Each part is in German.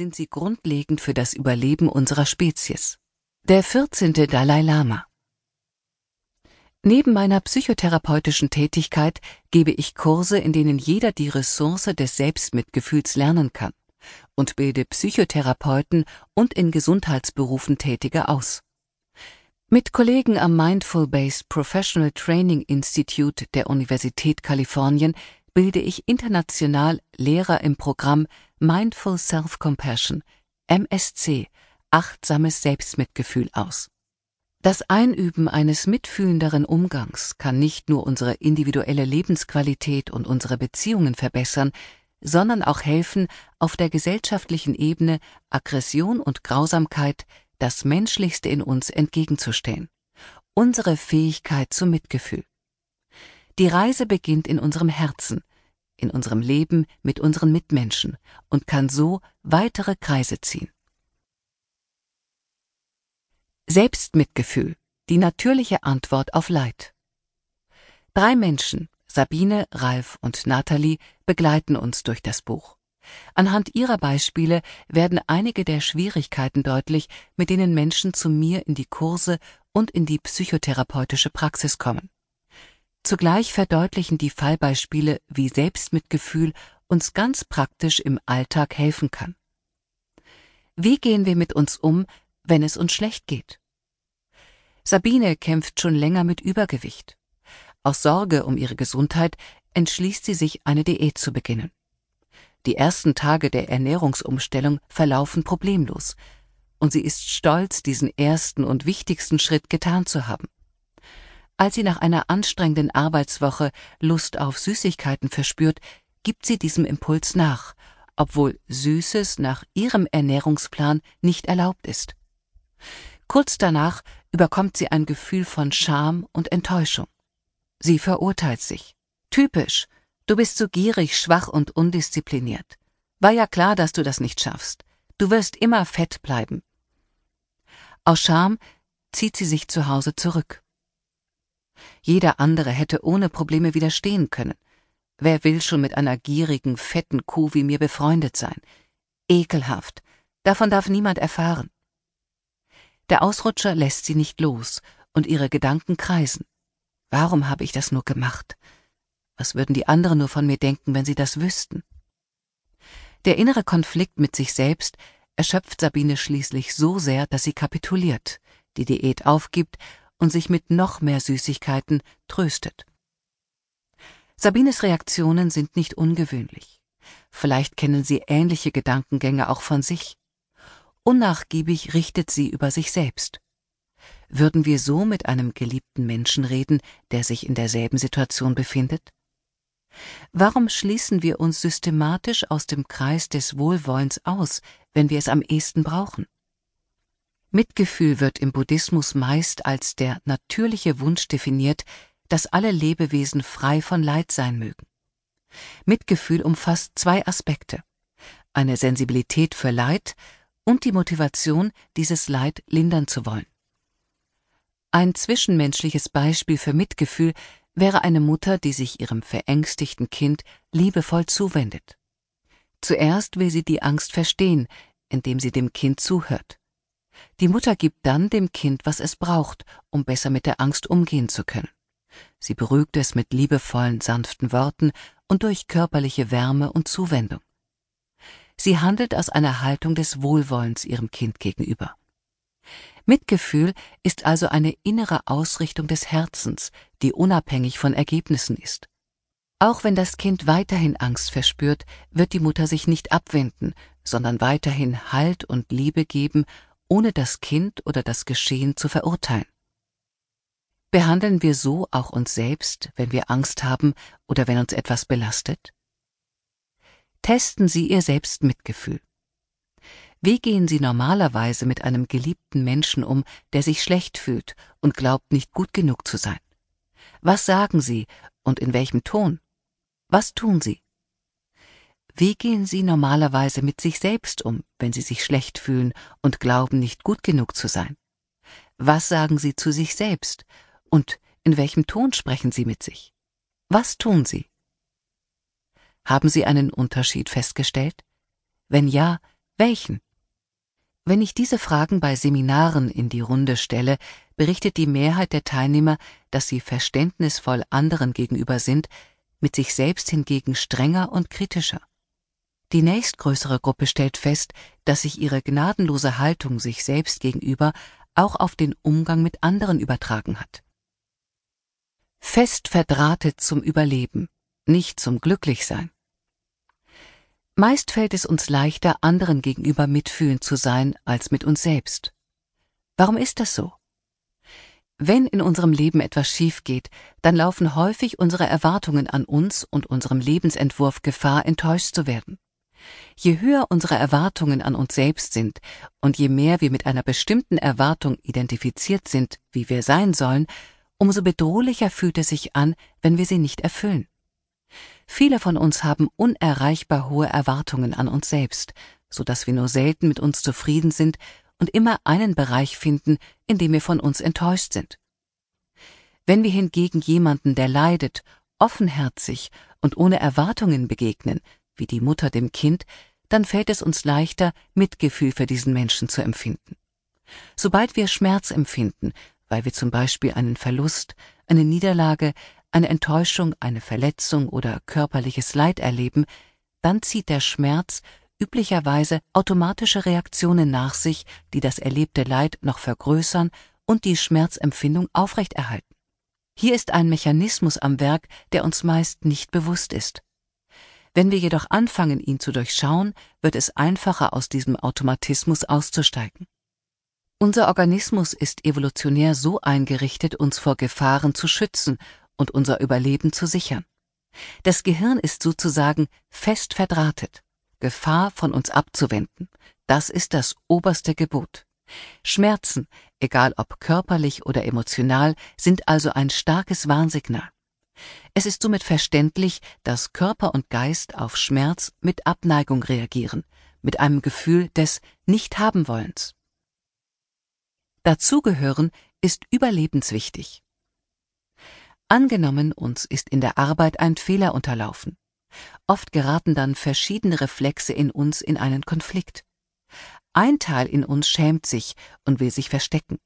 sind sie grundlegend für das Überleben unserer Spezies. Der 14. Dalai Lama Neben meiner psychotherapeutischen Tätigkeit gebe ich Kurse, in denen jeder die Ressource des Selbstmitgefühls lernen kann und bilde Psychotherapeuten und in Gesundheitsberufen Tätige aus. Mit Kollegen am Mindful Based Professional Training Institute der Universität Kalifornien bilde ich international Lehrer im Programm Mindful Self-Compassion, MSC, achtsames Selbstmitgefühl aus. Das Einüben eines mitfühlenderen Umgangs kann nicht nur unsere individuelle Lebensqualität und unsere Beziehungen verbessern, sondern auch helfen, auf der gesellschaftlichen Ebene Aggression und Grausamkeit das Menschlichste in uns entgegenzustellen. Unsere Fähigkeit zum Mitgefühl. Die Reise beginnt in unserem Herzen, in unserem Leben mit unseren Mitmenschen und kann so weitere Kreise ziehen. Selbstmitgefühl, die natürliche Antwort auf Leid. Drei Menschen, Sabine, Ralf und Nathalie, begleiten uns durch das Buch. Anhand ihrer Beispiele werden einige der Schwierigkeiten deutlich, mit denen Menschen zu mir in die Kurse und in die psychotherapeutische Praxis kommen. Zugleich verdeutlichen die Fallbeispiele, wie Selbstmitgefühl uns ganz praktisch im Alltag helfen kann. Wie gehen wir mit uns um, wenn es uns schlecht geht? Sabine kämpft schon länger mit Übergewicht. Aus Sorge um ihre Gesundheit entschließt sie sich, eine Diät zu beginnen. Die ersten Tage der Ernährungsumstellung verlaufen problemlos, und sie ist stolz, diesen ersten und wichtigsten Schritt getan zu haben. Als sie nach einer anstrengenden Arbeitswoche Lust auf Süßigkeiten verspürt, gibt sie diesem Impuls nach, obwohl Süßes nach ihrem Ernährungsplan nicht erlaubt ist. Kurz danach überkommt sie ein Gefühl von Scham und Enttäuschung. Sie verurteilt sich. Typisch, Du bist so gierig, schwach und undiszipliniert. War ja klar, dass du das nicht schaffst. Du wirst immer fett bleiben. Aus Scham zieht sie sich zu Hause zurück. Jeder andere hätte ohne Probleme widerstehen können. Wer will schon mit einer gierigen, fetten Kuh wie mir befreundet sein? Ekelhaft. Davon darf niemand erfahren. Der Ausrutscher lässt sie nicht los, und ihre Gedanken kreisen. Warum habe ich das nur gemacht? Was würden die anderen nur von mir denken, wenn sie das wüssten? Der innere Konflikt mit sich selbst erschöpft Sabine schließlich so sehr, dass sie kapituliert, die Diät aufgibt und sich mit noch mehr Süßigkeiten tröstet. Sabines Reaktionen sind nicht ungewöhnlich. Vielleicht kennen Sie ähnliche Gedankengänge auch von sich. Unnachgiebig richtet sie über sich selbst. Würden wir so mit einem geliebten Menschen reden, der sich in derselben Situation befindet? Warum schließen wir uns systematisch aus dem Kreis des Wohlwollens aus, wenn wir es am ehesten brauchen? Mitgefühl wird im Buddhismus meist als der natürliche Wunsch definiert, dass alle Lebewesen frei von Leid sein mögen. Mitgefühl umfasst zwei Aspekte eine Sensibilität für Leid und die Motivation, dieses Leid lindern zu wollen. Ein zwischenmenschliches Beispiel für Mitgefühl wäre eine Mutter, die sich ihrem verängstigten Kind liebevoll zuwendet. Zuerst will sie die Angst verstehen, indem sie dem Kind zuhört. Die Mutter gibt dann dem Kind, was es braucht, um besser mit der Angst umgehen zu können. Sie beruhigt es mit liebevollen, sanften Worten und durch körperliche Wärme und Zuwendung. Sie handelt aus einer Haltung des Wohlwollens ihrem Kind gegenüber. Mitgefühl ist also eine innere Ausrichtung des Herzens, die unabhängig von Ergebnissen ist. Auch wenn das Kind weiterhin Angst verspürt, wird die Mutter sich nicht abwenden, sondern weiterhin Halt und Liebe geben, ohne das Kind oder das Geschehen zu verurteilen. Behandeln wir so auch uns selbst, wenn wir Angst haben oder wenn uns etwas belastet? Testen Sie Ihr Selbstmitgefühl. Wie gehen Sie normalerweise mit einem geliebten Menschen um, der sich schlecht fühlt und glaubt, nicht gut genug zu sein? Was sagen Sie und in welchem Ton? Was tun Sie? Wie gehen Sie normalerweise mit sich selbst um, wenn Sie sich schlecht fühlen und glauben, nicht gut genug zu sein? Was sagen Sie zu sich selbst und in welchem Ton sprechen Sie mit sich? Was tun Sie? Haben Sie einen Unterschied festgestellt? Wenn ja, Welchen? Wenn ich diese Fragen bei Seminaren in die Runde stelle, berichtet die Mehrheit der Teilnehmer, dass sie verständnisvoll anderen gegenüber sind, mit sich selbst hingegen strenger und kritischer. Die nächstgrößere Gruppe stellt fest, dass sich ihre gnadenlose Haltung sich selbst gegenüber auch auf den Umgang mit anderen übertragen hat. Fest verdrahtet zum Überleben, nicht zum Glücklichsein. Meist fällt es uns leichter, anderen gegenüber mitfühlend zu sein, als mit uns selbst. Warum ist das so? Wenn in unserem Leben etwas schief geht, dann laufen häufig unsere Erwartungen an uns und unserem Lebensentwurf Gefahr, enttäuscht zu werden. Je höher unsere Erwartungen an uns selbst sind und je mehr wir mit einer bestimmten Erwartung identifiziert sind, wie wir sein sollen, umso bedrohlicher fühlt es sich an, wenn wir sie nicht erfüllen. Viele von uns haben unerreichbar hohe Erwartungen an uns selbst, so dass wir nur selten mit uns zufrieden sind und immer einen Bereich finden, in dem wir von uns enttäuscht sind. Wenn wir hingegen jemanden, der leidet, offenherzig und ohne Erwartungen begegnen, wie die Mutter dem Kind, dann fällt es uns leichter, Mitgefühl für diesen Menschen zu empfinden. Sobald wir Schmerz empfinden, weil wir zum Beispiel einen Verlust, eine Niederlage, eine Enttäuschung, eine Verletzung oder körperliches Leid erleben, dann zieht der Schmerz üblicherweise automatische Reaktionen nach sich, die das erlebte Leid noch vergrößern und die Schmerzempfindung aufrechterhalten. Hier ist ein Mechanismus am Werk, der uns meist nicht bewusst ist. Wenn wir jedoch anfangen, ihn zu durchschauen, wird es einfacher, aus diesem Automatismus auszusteigen. Unser Organismus ist evolutionär so eingerichtet, uns vor Gefahren zu schützen und unser Überleben zu sichern. Das Gehirn ist sozusagen fest verdrahtet, Gefahr von uns abzuwenden. Das ist das oberste Gebot. Schmerzen, egal ob körperlich oder emotional, sind also ein starkes Warnsignal. Es ist somit verständlich, dass Körper und Geist auf Schmerz mit Abneigung reagieren, mit einem Gefühl des Nicht-Haben-Wollens. Dazugehören ist überlebenswichtig. Angenommen, uns ist in der Arbeit ein Fehler unterlaufen. Oft geraten dann verschiedene Reflexe in uns in einen Konflikt. Ein Teil in uns schämt sich und will sich verstecken.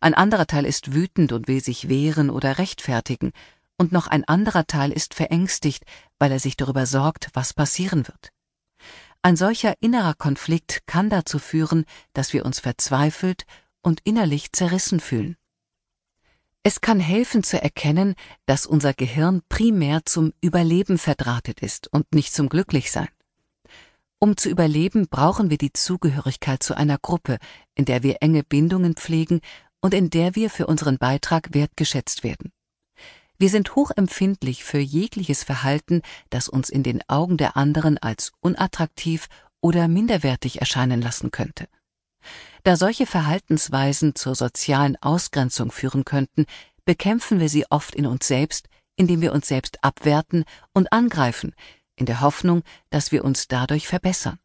Ein anderer Teil ist wütend und will sich wehren oder rechtfertigen. Und noch ein anderer Teil ist verängstigt, weil er sich darüber sorgt, was passieren wird. Ein solcher innerer Konflikt kann dazu führen, dass wir uns verzweifelt und innerlich zerrissen fühlen. Es kann helfen zu erkennen, dass unser Gehirn primär zum Überleben verdrahtet ist und nicht zum Glücklichsein. Um zu überleben, brauchen wir die Zugehörigkeit zu einer Gruppe, in der wir enge Bindungen pflegen und in der wir für unseren Beitrag wertgeschätzt werden. Wir sind hochempfindlich für jegliches Verhalten, das uns in den Augen der anderen als unattraktiv oder minderwertig erscheinen lassen könnte. Da solche Verhaltensweisen zur sozialen Ausgrenzung führen könnten, bekämpfen wir sie oft in uns selbst, indem wir uns selbst abwerten und angreifen, in der Hoffnung, dass wir uns dadurch verbessern.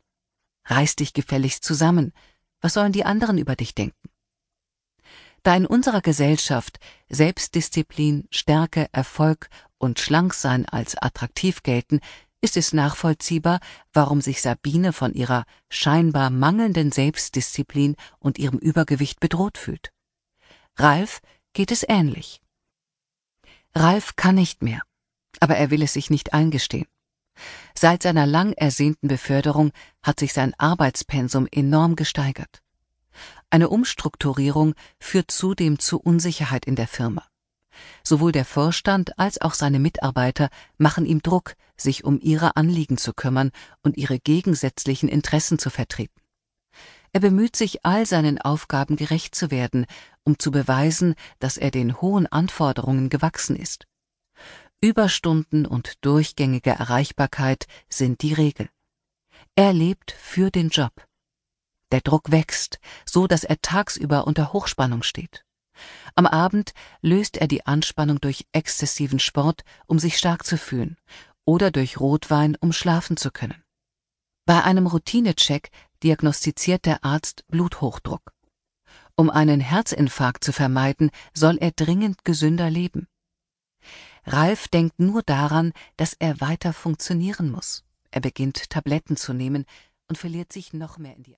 Reiß dich gefälligst zusammen. Was sollen die anderen über dich denken? Da in unserer Gesellschaft Selbstdisziplin, Stärke, Erfolg und Schlanksein als attraktiv gelten, ist es nachvollziehbar, warum sich Sabine von ihrer scheinbar mangelnden Selbstdisziplin und ihrem Übergewicht bedroht fühlt. Ralf geht es ähnlich. Ralf kann nicht mehr, aber er will es sich nicht eingestehen. Seit seiner lang ersehnten Beförderung hat sich sein Arbeitspensum enorm gesteigert. Eine Umstrukturierung führt zudem zu Unsicherheit in der Firma. Sowohl der Vorstand als auch seine Mitarbeiter machen ihm Druck, sich um ihre Anliegen zu kümmern und ihre gegensätzlichen Interessen zu vertreten. Er bemüht sich, all seinen Aufgaben gerecht zu werden, um zu beweisen, dass er den hohen Anforderungen gewachsen ist. Überstunden und durchgängige Erreichbarkeit sind die Regel. Er lebt für den Job. Der Druck wächst, so dass er tagsüber unter Hochspannung steht. Am Abend löst er die Anspannung durch exzessiven Sport, um sich stark zu fühlen, oder durch Rotwein, um schlafen zu können. Bei einem Routinecheck diagnostiziert der Arzt Bluthochdruck. Um einen Herzinfarkt zu vermeiden, soll er dringend gesünder leben. Ralf denkt nur daran, dass er weiter funktionieren muss. Er beginnt Tabletten zu nehmen, und verliert sich noch mehr in die